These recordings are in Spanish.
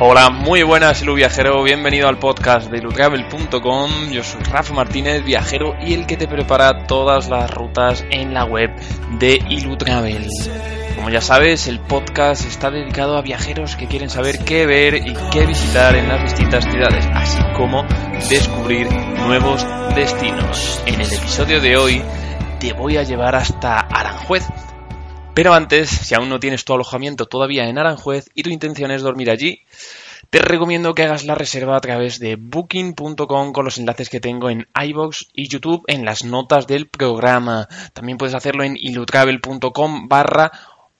Hola, muy buenas, Ilu Viajero. Bienvenido al podcast de ilutravel.com. Yo soy Rafa Martínez, viajero y el que te prepara todas las rutas en la web de Ilutravel. Como ya sabes, el podcast está dedicado a viajeros que quieren saber qué ver y qué visitar en las distintas ciudades, así como descubrir nuevos destinos. En el episodio de hoy te voy a llevar hasta Aranjuez. Pero antes, si aún no tienes tu alojamiento todavía en Aranjuez y tu intención es dormir allí, te recomiendo que hagas la reserva a través de booking.com con los enlaces que tengo en iBox y YouTube en las notas del programa. También puedes hacerlo en ilutravel.com barra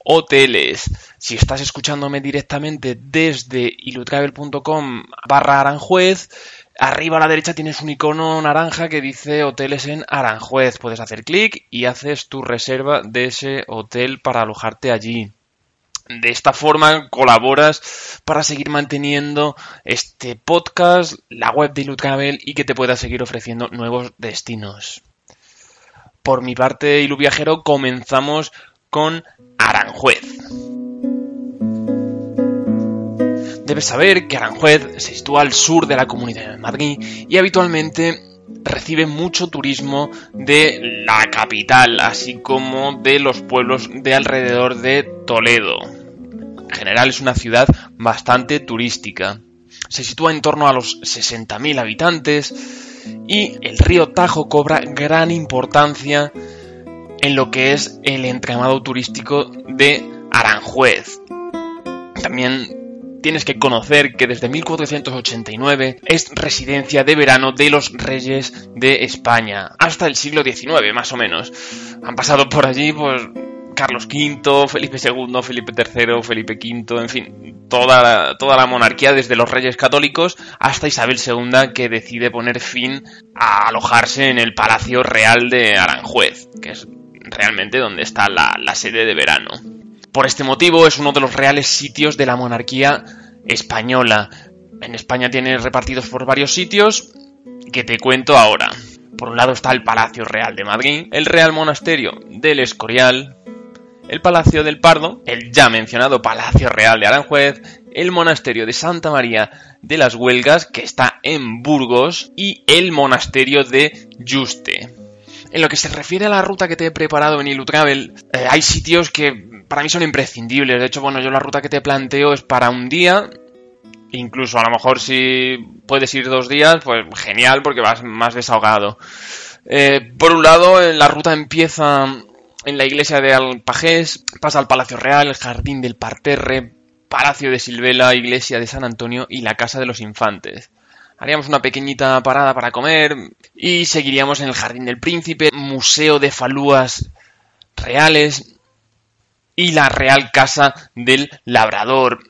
hoteles. Si estás escuchándome directamente desde ilutravel.com barra Aranjuez, Arriba a la derecha tienes un icono naranja que dice hoteles en Aranjuez. Puedes hacer clic y haces tu reserva de ese hotel para alojarte allí. De esta forma colaboras para seguir manteniendo este podcast, la web de Ilutravel y que te pueda seguir ofreciendo nuevos destinos. Por mi parte, Ilu Viajero, comenzamos con Aranjuez. Debes saber que Aranjuez se sitúa al sur de la Comunidad de Madrid y habitualmente recibe mucho turismo de la capital, así como de los pueblos de alrededor de Toledo. En general es una ciudad bastante turística. Se sitúa en torno a los 60.000 habitantes y el río Tajo cobra gran importancia en lo que es el entramado turístico de Aranjuez. También tienes que conocer que desde 1489 es residencia de verano de los reyes de España, hasta el siglo XIX más o menos. Han pasado por allí pues Carlos V, Felipe II, Felipe III, Felipe V, en fin, toda la, toda la monarquía desde los reyes católicos hasta Isabel II que decide poner fin a alojarse en el Palacio Real de Aranjuez, que es realmente donde está la, la sede de verano. Por este motivo es uno de los reales sitios de la monarquía española. En España tiene repartidos por varios sitios que te cuento ahora. Por un lado está el Palacio Real de Madrid, el Real Monasterio del Escorial, el Palacio del Pardo, el ya mencionado Palacio Real de Aranjuez, el Monasterio de Santa María de las Huelgas, que está en Burgos, y el Monasterio de Yuste. En lo que se refiere a la ruta que te he preparado en Ilutravel, eh, hay sitios que para mí son imprescindibles. De hecho, bueno, yo la ruta que te planteo es para un día. Incluso a lo mejor si puedes ir dos días, pues genial porque vas más desahogado. Eh, por un lado, la ruta empieza en la iglesia de Alpajés, pasa al Palacio Real, el Jardín del Parterre, Palacio de Silvela, Iglesia de San Antonio y la Casa de los Infantes. Haríamos una pequeñita parada para comer y seguiríamos en el Jardín del Príncipe, Museo de Falúas Reales, y la Real Casa del Labrador.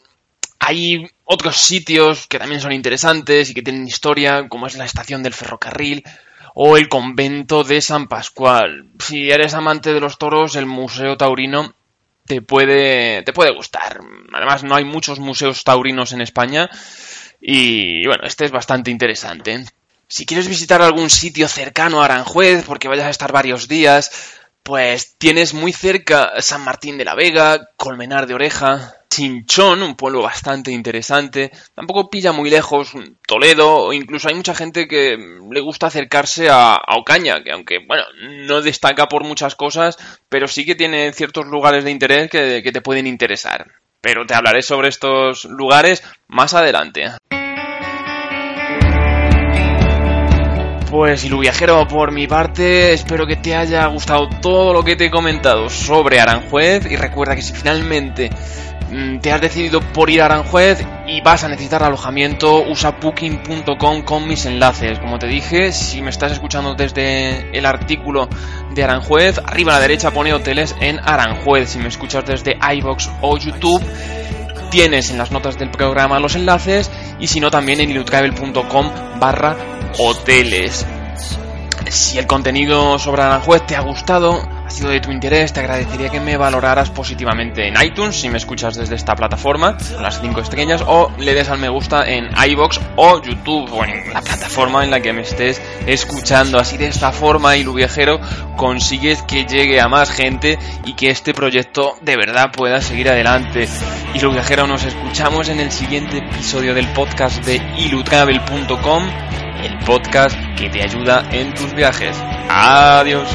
Hay otros sitios que también son interesantes y que tienen historia, como es la estación del ferrocarril o el convento de San Pascual. Si eres amante de los toros, el Museo Taurino te puede, te puede gustar. Además, no hay muchos museos taurinos en España y bueno, este es bastante interesante. Si quieres visitar algún sitio cercano a Aranjuez, porque vayas a estar varios días, pues tienes muy cerca San Martín de la Vega, Colmenar de Oreja, Chinchón, un pueblo bastante interesante. Tampoco pilla muy lejos Toledo, o incluso hay mucha gente que le gusta acercarse a, Ocaña, que aunque, bueno, no destaca por muchas cosas, pero sí que tiene ciertos lugares de interés que te pueden interesar. Pero te hablaré sobre estos lugares más adelante. Pues Ilu Viajero, por mi parte, espero que te haya gustado todo lo que te he comentado sobre Aranjuez y recuerda que si finalmente mm, te has decidido por ir a Aranjuez y vas a necesitar alojamiento, usa booking.com con mis enlaces. Como te dije, si me estás escuchando desde el artículo de Aranjuez, arriba a la derecha pone hoteles en Aranjuez. Si me escuchas desde iBox o YouTube, tienes en las notas del programa los enlaces y si no también en ilutravel.com barra hoteles. Si el contenido sobre Aranjuez te ha gustado, ha sido de tu interés, te agradecería que me valoraras positivamente en iTunes si me escuchas desde esta plataforma, con las 5 estrellas, o le des al me gusta en iBox o YouTube o en la plataforma en la que me estés escuchando. Así de esta forma, Ilu Viajero, consigues que llegue a más gente y que este proyecto de verdad pueda seguir adelante. Ilu Viajero, nos escuchamos en el siguiente episodio del podcast de ilutravel.com, el podcast que te ayuda en tus viajes. Adiós.